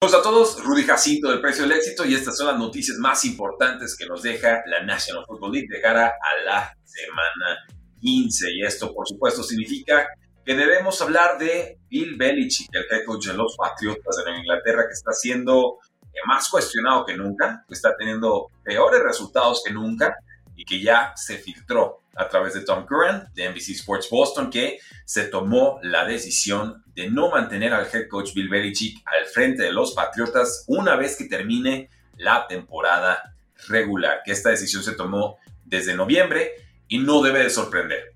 Hola a todos, Rudy Jacinto del Precio del Éxito y estas son las noticias más importantes que nos deja la National Football League de cara a la semana 15. Y esto, por supuesto, significa que debemos hablar de Bill Belichick, el head coach de los Patriotas de Inglaterra, que está siendo eh, más cuestionado que nunca, que está teniendo peores resultados que nunca y que ya se filtró a través de Tom Curran de NBC Sports Boston que se tomó la decisión de no mantener al head coach Bill Belichick al frente de los Patriotas una vez que termine la temporada regular, que esta decisión se tomó desde noviembre y no debe de sorprender.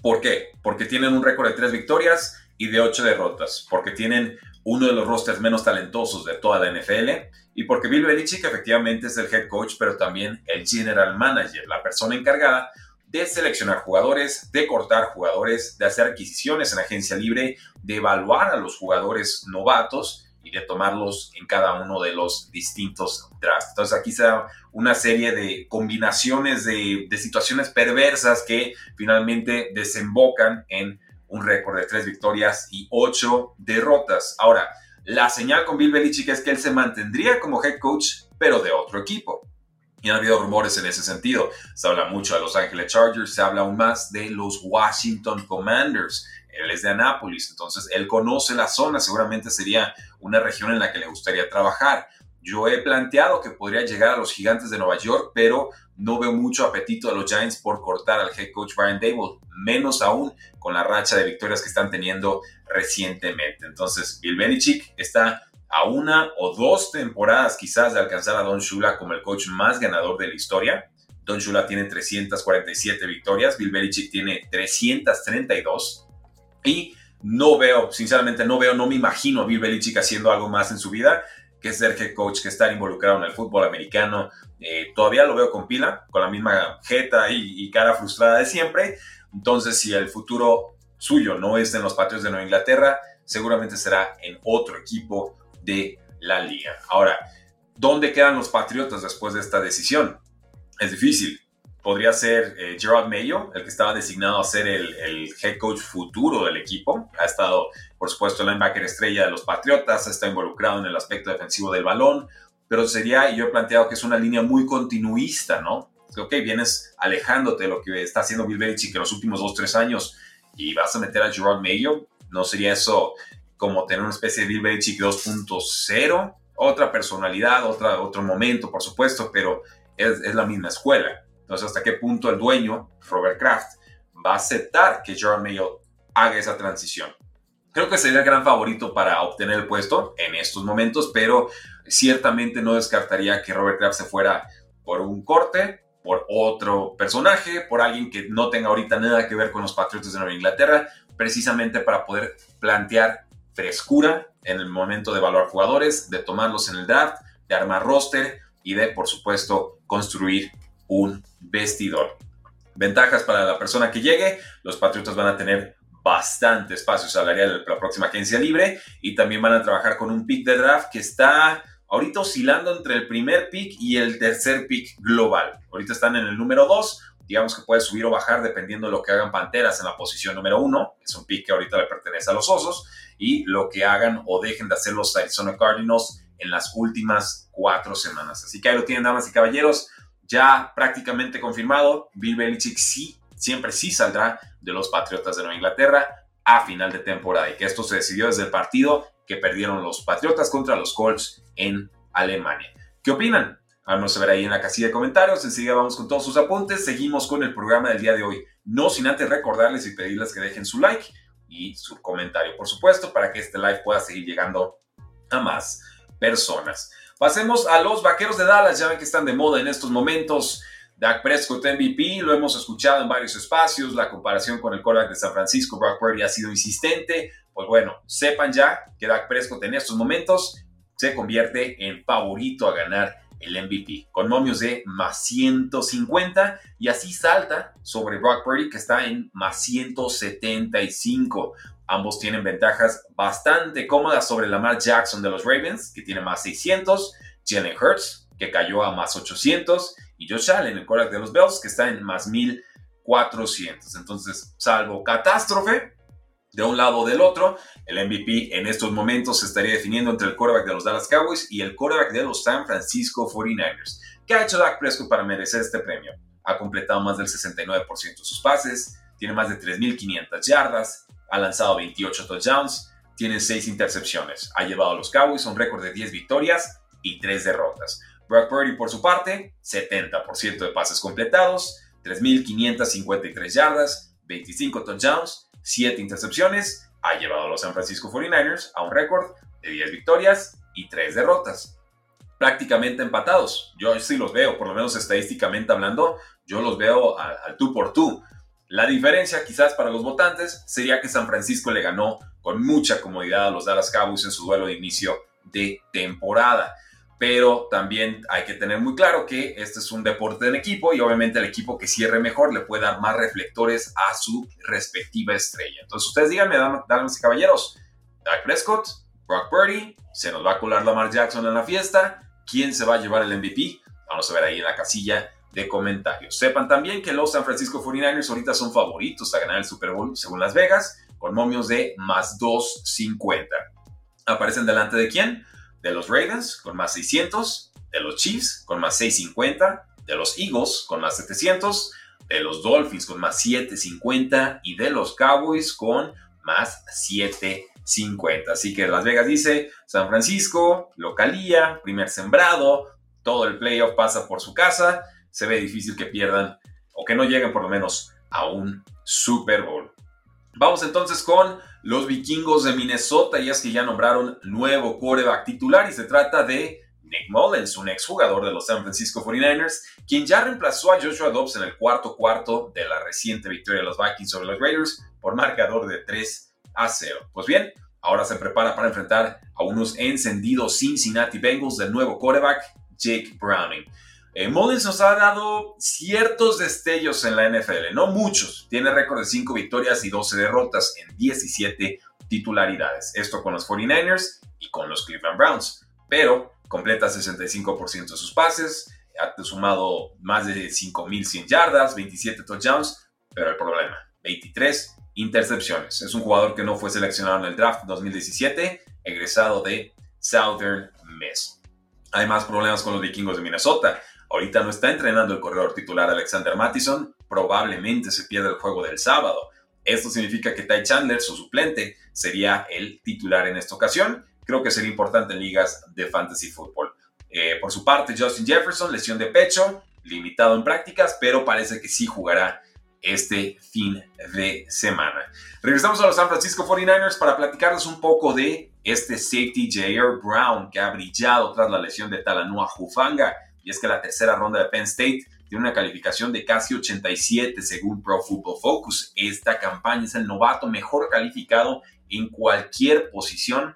¿Por qué? Porque tienen un récord de tres victorias y de ocho derrotas, porque tienen uno de los rosters menos talentosos de toda la NFL y porque Bill Belichick efectivamente es el head coach, pero también el general manager, la persona encargada de seleccionar jugadores, de cortar jugadores, de hacer adquisiciones en agencia libre, de evaluar a los jugadores novatos y de tomarlos en cada uno de los distintos drafts. Entonces aquí se da una serie de combinaciones de, de situaciones perversas que finalmente desembocan en un récord de tres victorias y ocho derrotas. Ahora, la señal con Bill Belichick es que él se mantendría como head coach, pero de otro equipo. Y han habido rumores en ese sentido. Se habla mucho de Los Ángeles Chargers, se habla aún más de los Washington Commanders. Él es de Anápolis, entonces él conoce la zona, seguramente sería una región en la que le gustaría trabajar. Yo he planteado que podría llegar a los gigantes de Nueva York, pero no veo mucho apetito de los Giants por cortar al head coach Brian Dable, menos aún con la racha de victorias que están teniendo recientemente. Entonces, Bill Belichick está a una o dos temporadas quizás de alcanzar a Don Shula como el coach más ganador de la historia. Don Shula tiene 347 victorias, Bill Belichick tiene 332 y no veo, sinceramente no veo, no me imagino a Bill Belichick haciendo algo más en su vida que ser head coach, que estar involucrado en el fútbol americano. Eh, todavía lo veo con pila, con la misma jeta y, y, cara frustrada de siempre. Entonces, si el futuro suyo no es en los patios de Nueva Inglaterra, seguramente será en otro equipo de la liga. Ahora, ¿dónde quedan los Patriotas después de esta decisión? Es difícil. Podría ser eh, Gerard Mayo, el que estaba designado a ser el, el, head coach futuro del equipo. Ha estado, por supuesto, el linebacker estrella de los Patriotas, estado involucrado en el aspecto defensivo del balón, pero sería, y yo he planteado que es una línea muy continuista, ¿no? Ok, vienes alejándote de lo que está haciendo Bill Belichick en los últimos dos, tres años y vas a meter a Gerard Mayo. ¿No sería eso como tener una especie de Bill Belichick 2.0? Otra personalidad, otra, otro momento, por supuesto, pero es, es la misma escuela. Entonces, ¿hasta qué punto el dueño, Robert Kraft, va a aceptar que Gerard Mayo haga esa transición? Creo que sería el gran favorito para obtener el puesto en estos momentos, pero ciertamente no descartaría que Robert Kraft se fuera por un corte, por otro personaje, por alguien que no tenga ahorita nada que ver con los Patriotas de Nueva Inglaterra, precisamente para poder plantear frescura en el momento de evaluar jugadores, de tomarlos en el draft, de armar roster y de, por supuesto, construir un vestidor. Ventajas para la persona que llegue, los Patriotas van a tener bastante espacio salarial la próxima agencia libre y también van a trabajar con un pick de draft que está ahorita oscilando entre el primer pick y el tercer pick global. Ahorita están en el número 2, digamos que puede subir o bajar dependiendo de lo que hagan Panteras en la posición número 1, que es un pick que ahorita le pertenece a los Osos, y lo que hagan o dejen de hacer los Arizona Cardinals en las últimas cuatro semanas. Así que ahí lo tienen, damas y caballeros, ya prácticamente confirmado, Bill Belichick sí, siempre sí saldrá de los Patriotas de Nueva Inglaterra a final de temporada y que esto se decidió desde el partido que perdieron los Patriotas contra los Colts en Alemania. ¿Qué opinan? Vamos a ver ahí en la casilla de comentarios. Enseguida vamos con todos sus apuntes. Seguimos con el programa del día de hoy. No sin antes recordarles y pedirles que dejen su like y su comentario, por supuesto, para que este live pueda seguir llegando a más personas. Pasemos a los vaqueros de Dallas. Ya ven que están de moda en estos momentos. Dak Prescott MVP, lo hemos escuchado en varios espacios. La comparación con el quarterback de San Francisco, Brock Purdy, ha sido insistente. Pues bueno, sepan ya que Dak Prescott en estos momentos se convierte en favorito a ganar el MVP, con momios de más 150 y así salta sobre Brock Purdy que está en más 175. Ambos tienen ventajas bastante cómodas sobre Lamar Jackson de los Ravens, que tiene más 600, Jalen Hurts, que cayó a más 800, y Josh Allen, el quarterback de los Bills, que está en más 1400. Entonces, salvo catástrofe, de un lado o del otro, el MVP en estos momentos se estaría definiendo entre el quarterback de los Dallas Cowboys y el quarterback de los San Francisco 49ers. ¿Qué ha hecho Dak Prescott para merecer este premio? Ha completado más del 69% de sus pases, tiene más de 3.500 yardas, ha lanzado 28 touchdowns, tiene 6 intercepciones, ha llevado a los Cowboys un récord de 10 victorias y 3 derrotas. Brock Purdy, por su parte, 70% de pases completados, 3.553 yardas, 25 touchdowns, 7 intercepciones, ha llevado a los San Francisco 49ers a un récord de 10 victorias y 3 derrotas. Prácticamente empatados. Yo sí los veo, por lo menos estadísticamente hablando, yo los veo al tú por tú. La diferencia quizás para los votantes sería que San Francisco le ganó con mucha comodidad a los Dallas Cowboys en su duelo de inicio de temporada pero también hay que tener muy claro que este es un deporte en equipo y obviamente el equipo que cierre mejor le puede dar más reflectores a su respectiva estrella. Entonces ustedes díganme, damas y caballeros, Dak Prescott, Brock Purdy, se nos va a colar Lamar Jackson en la fiesta, ¿quién se va a llevar el MVP? Vamos a ver ahí en la casilla de comentarios. Sepan también que los San Francisco 49ers ahorita son favoritos a ganar el Super Bowl según Las Vegas, con momios de más 250. ¿Aparecen delante de quién? de los Ravens con más 600, de los Chiefs con más 650, de los Eagles con más 700, de los Dolphins con más 750 y de los Cowboys con más 750. Así que Las Vegas dice San Francisco, localía, primer sembrado, todo el playoff pasa por su casa, se ve difícil que pierdan o que no lleguen por lo menos a un Super Bowl. Vamos entonces con los vikingos de Minnesota y es que ya nombraron nuevo coreback titular y se trata de Nick Mullens, un exjugador de los San Francisco 49ers, quien ya reemplazó a Joshua Dobbs en el cuarto cuarto de la reciente victoria de los Vikings sobre los Raiders por marcador de 3 a 0. Pues bien, ahora se prepara para enfrentar a unos encendidos Cincinnati Bengals del nuevo coreback Jake Browning. Eh, nos ha dado ciertos destellos en la NFL, no muchos. Tiene récord de 5 victorias y 12 derrotas en 17 titularidades. Esto con los 49ers y con los Cleveland Browns. Pero completa 65% de sus pases, ha sumado más de 5.100 yardas, 27 touchdowns, pero el problema, 23 intercepciones. Es un jugador que no fue seleccionado en el draft 2017, egresado de Southern Miss. Hay más problemas con los vikingos de Minnesota. Ahorita no está entrenando el corredor titular Alexander Mattison, probablemente se pierda el juego del sábado. Esto significa que Ty Chandler, su suplente, sería el titular en esta ocasión. Creo que sería importante en ligas de fantasy fútbol. Eh, por su parte, Justin Jefferson, lesión de pecho, limitado en prácticas, pero parece que sí jugará este fin de semana. Regresamos a los San Francisco 49ers para platicarles un poco de este safety J.R. Brown que ha brillado tras la lesión de Talanoa Jufanga y es que la tercera ronda de Penn State tiene una calificación de casi 87 según Pro Football Focus. Esta campaña es el novato mejor calificado en cualquier posición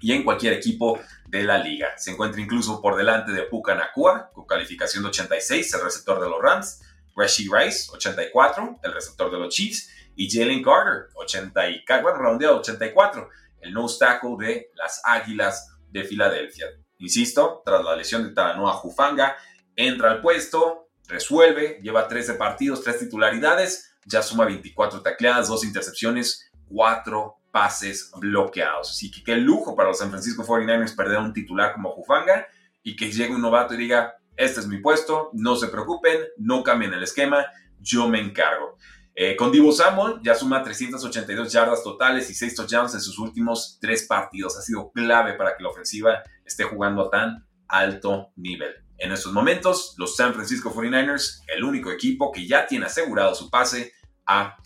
y en cualquier equipo de la liga. Se encuentra incluso por delante de Puka Nakua, con calificación de 86, el receptor de los Rams, Rashi Rice, 84, el receptor de los Chiefs, y Jalen Carter, 84, bueno, redondeado 84, el nose de las Águilas de Filadelfia. Insisto, tras la lesión de Taranoa Jufanga, entra al puesto, resuelve, lleva 13 partidos, 3 titularidades, ya suma 24 tacleadas, 2 intercepciones, 4 pases bloqueados. Así que qué lujo para los San Francisco 49ers perder un titular como Jufanga y que llegue un novato y diga, este es mi puesto, no se preocupen, no cambien el esquema, yo me encargo. Eh, con Divo Samuel ya suma 382 yardas totales y 6 touchdowns en sus últimos 3 partidos. Ha sido clave para que la ofensiva esté jugando a tan alto nivel. En estos momentos, los San Francisco 49ers, el único equipo que ya tiene asegurado su pase a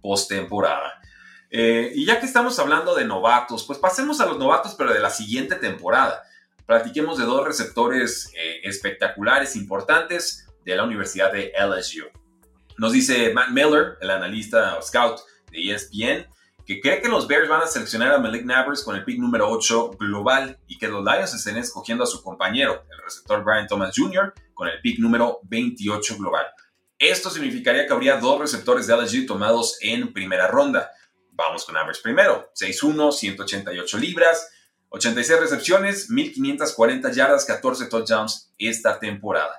postemporada. Eh, y ya que estamos hablando de novatos, pues pasemos a los novatos, pero de la siguiente temporada. Platiquemos de dos receptores eh, espectaculares, importantes de la Universidad de LSU. Nos dice Matt Miller, el analista scout de ESPN, que cree que los Bears van a seleccionar a Malik Nabers con el pick número 8 global y que los Lions estén escogiendo a su compañero, el receptor Brian Thomas Jr., con el pick número 28 global. Esto significaría que habría dos receptores de LSU tomados en primera ronda. Vamos con Nabers primero, 6'1, 188 libras, 86 recepciones, 1540 yardas, 14 touchdowns esta temporada.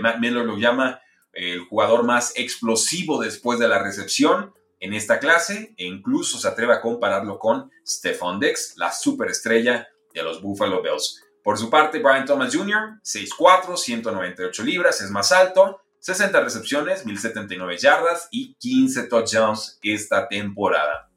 Matt Miller lo llama el jugador más explosivo después de la recepción en esta clase e incluso se atreve a compararlo con Stephon Dex, la superestrella de los Buffalo Bills. Por su parte, Brian Thomas Jr., 6'4, 198 libras, es más alto, 60 recepciones, 1079 yardas y 15 touchdowns esta temporada.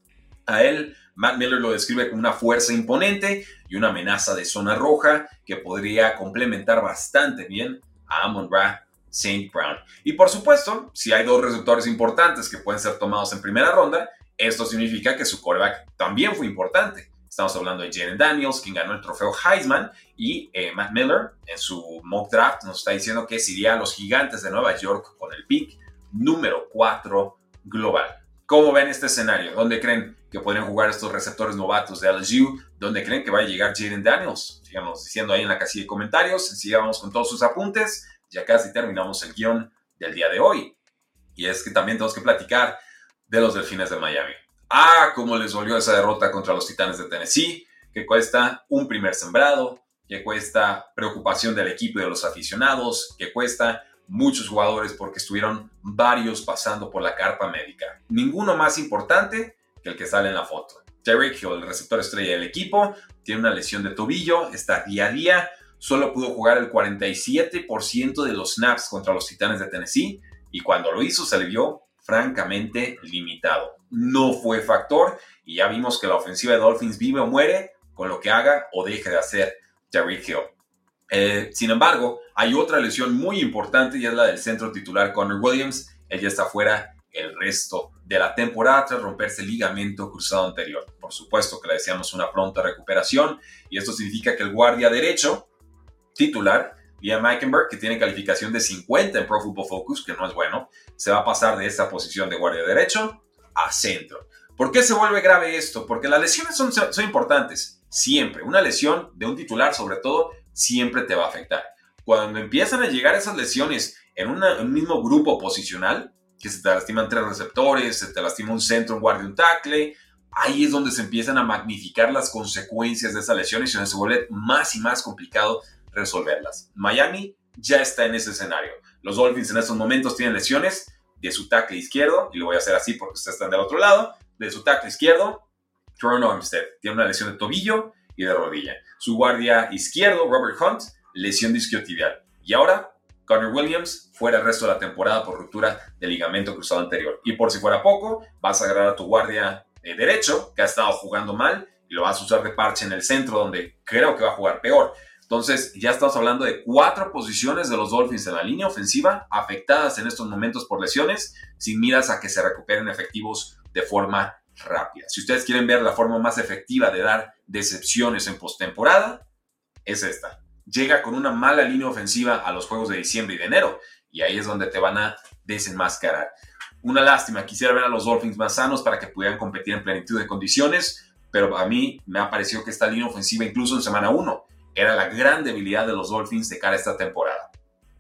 A él, Matt Miller lo describe como una fuerza imponente y una amenaza de zona roja que podría complementar bastante bien a Amon Ra St. Brown. Y por supuesto, si hay dos receptores importantes que pueden ser tomados en primera ronda, esto significa que su quarterback también fue importante. Estamos hablando de Jalen Daniels, quien ganó el trofeo Heisman, y eh, Matt Miller en su mock draft nos está diciendo que sería a los gigantes de Nueva York con el pick número 4 global. ¿Cómo ven este escenario? ¿Dónde creen que podrían jugar estos receptores novatos de LSU? ¿Dónde creen que va a llegar Jalen Daniels? Sigamos diciendo ahí en la casilla de comentarios. Sigamos con todos sus apuntes ya casi terminamos el guion del día de hoy. Y es que también tenemos que platicar de los Delfines de Miami. Ah, cómo les volvió esa derrota contra los Titanes de Tennessee, que cuesta un primer sembrado, que cuesta preocupación del equipo y de los aficionados, que cuesta muchos jugadores porque estuvieron varios pasando por la carpa médica. Ninguno más importante que el que sale en la foto. Terry Hill, el receptor estrella del equipo, tiene una lesión de tobillo, está día a día solo pudo jugar el 47% de los snaps contra los Titanes de Tennessee y cuando lo hizo se le vio francamente limitado. No fue factor y ya vimos que la ofensiva de Dolphins vive o muere con lo que haga o deje de hacer Terry Hill. Eh, sin embargo, hay otra lesión muy importante y es la del centro titular Connor Williams. Él ya está fuera el resto de la temporada tras romperse el ligamento cruzado anterior. Por supuesto que le deseamos una pronta recuperación y esto significa que el guardia derecho titular, Liam Meikenberg, que tiene calificación de 50 en Pro Football Focus, que no es bueno, se va a pasar de esta posición de guardia derecho a centro. ¿Por qué se vuelve grave esto? Porque las lesiones son, son importantes, siempre. Una lesión de un titular, sobre todo, siempre te va a afectar. Cuando empiezan a llegar esas lesiones en, un mismo grupo posicional, que se te lastiman tres receptores, se te lastima un centro, un guardia, un tackle, ahí es donde se empiezan a magnificar las consecuencias de esas lesiones y se vuelve más y más complicado resolverlas. Miami ya está en ese escenario. Los Dolphins en estos momentos tienen lesiones de su tackle izquierdo, y lo voy a hacer así porque ustedes están del otro lado, de su tackle izquierdo, Tron Armstead, tiene una lesión de tobillo y de rodilla. Su guardia izquierdo, Robert Hunt, lesión disquiotibial. Y ahora, Connor Williams, fuera el resto de la temporada por ruptura del ligamento cruzado anterior. Y por si fuera poco, vas a agarrar a tu guardia eh, derecho, que ha estado jugando mal, y lo vas a usar de parche en el centro, donde creo que va a jugar peor. Entonces, ya estamos hablando de cuatro posiciones de los Dolphins en la línea ofensiva afectadas en estos momentos por lesiones, sin miras a que se recuperen efectivos de forma rápida. Si ustedes quieren ver la forma más efectiva de dar decepciones en postemporada, es esta. Llega con una mala línea ofensiva a los juegos de diciembre y de enero, y ahí es donde te van a desenmascarar. Una lástima, quisiera ver a los Dolphins más sanos para que pudieran competir en plenitud de condiciones, pero a mí me ha parecido que esta línea ofensiva, incluso en semana 1, era la gran debilidad de los Dolphins de cara a esta temporada.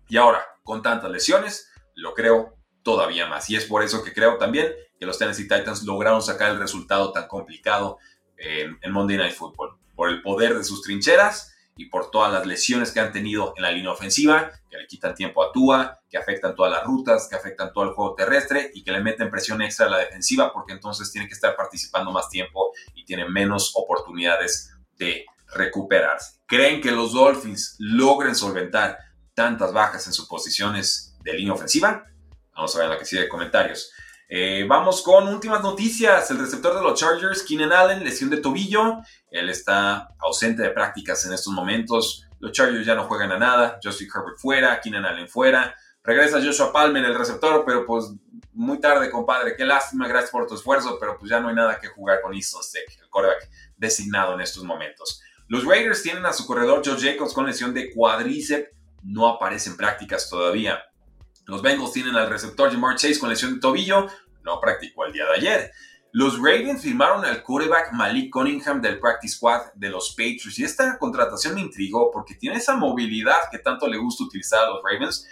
Y ahora, con tantas lesiones, lo creo todavía más. Y es por eso que creo también que los Tennessee Titans lograron sacar el resultado tan complicado en, Monday Night Football. Por el poder de sus trincheras y por todas las lesiones que han tenido en la línea ofensiva, que le quitan tiempo a Tua, que afectan todas las rutas, que afectan todo el juego terrestre y que le meten presión extra a la defensiva porque entonces tiene que estar participando más tiempo y tiene menos oportunidades de recuperarse. ¿Creen que los Dolphins logren solventar tantas bajas en sus posiciones de línea ofensiva? Vamos a ver en la que sigue de comentarios. Eh, vamos con últimas noticias. El receptor de los Chargers, Keenan Allen, lesión de tobillo. Él está ausente de prácticas en estos momentos. Los Chargers ya no juegan a nada. Justin Herbert fuera, Keenan Allen fuera. Regresa Joshua Palmer, el receptor, pero pues muy tarde, compadre. Qué lástima, gracias por tu esfuerzo, pero pues ya no hay nada que jugar con Easton Stick, el quarterback designado en estos momentos. Los Raiders tienen a su corredor Joe Jacobs con lesión de cuádriceps, no aparece en prácticas todavía. Los Bengals tienen al receptor Jamar Chase con lesión de tobillo, no practicó el día de ayer. Los Ravens firmaron al quarterback Malik Cunningham del practice squad de los Patriots y esta contratación me intrigó porque tiene esa movilidad que tanto le gusta utilizar a los Ravens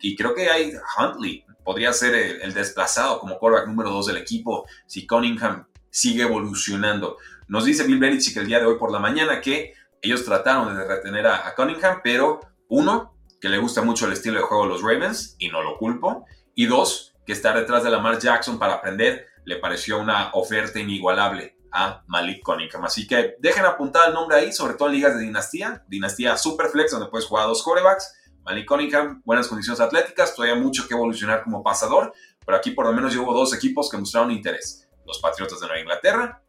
y, creo que hay Huntley podría ser el, desplazado como quarterback número 2 del equipo si Cunningham sigue evolucionando. Nos dice Bill Belichick el día de hoy por la mañana que ellos trataron de retener a, Cunningham, pero uno, que le gusta mucho el estilo de juego de los Ravens y no lo culpo, y dos, que está detrás de Lamar Jackson para aprender le pareció una oferta inigualable a Malik Cunningham. Así que dejen apuntar el nombre ahí, sobre todo en ligas de dinastía, dinastía Superflex, donde puedes jugar a dos corebacks. Malik Cunningham, buenas condiciones atléticas, todavía mucho que evolucionar como pasador, pero aquí por lo menos llevo dos equipos que mostraron interés. Los Patriotas de Nueva Inglaterra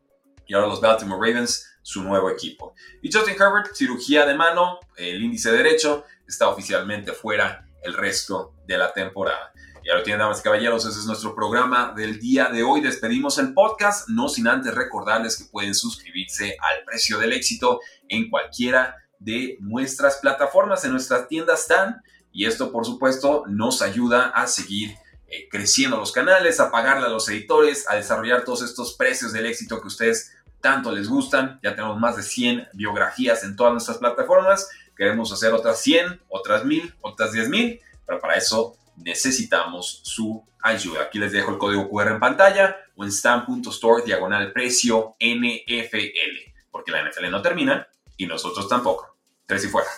y ahora los Baltimore Ravens, su nuevo equipo. Y Justin Herbert, cirugía de mano, el índice derecho, está oficialmente fuera el resto de la temporada. Ya lo tienen, damas y caballeros, ese es nuestro programa del día de hoy. Despedimos el podcast, no sin antes recordarles que pueden suscribirse al precio del éxito en cualquiera de nuestras plataformas, en nuestras tiendas TAN. Y esto, por supuesto, nos ayuda a seguir eh, creciendo los canales, a pagarle a los editores, a desarrollar todos estos precios del éxito que ustedes tanto les gustan. Ya tenemos más de 100 biografías en todas nuestras plataformas. Queremos hacer otras 100, otras 1000, otras 10.000, pero para eso necesitamos su ayuda. Aquí les dejo el código QR en pantalla o en stamp.store diagonal precio NFL, porque la NFL no termina y nosotros tampoco. Tres y fuera.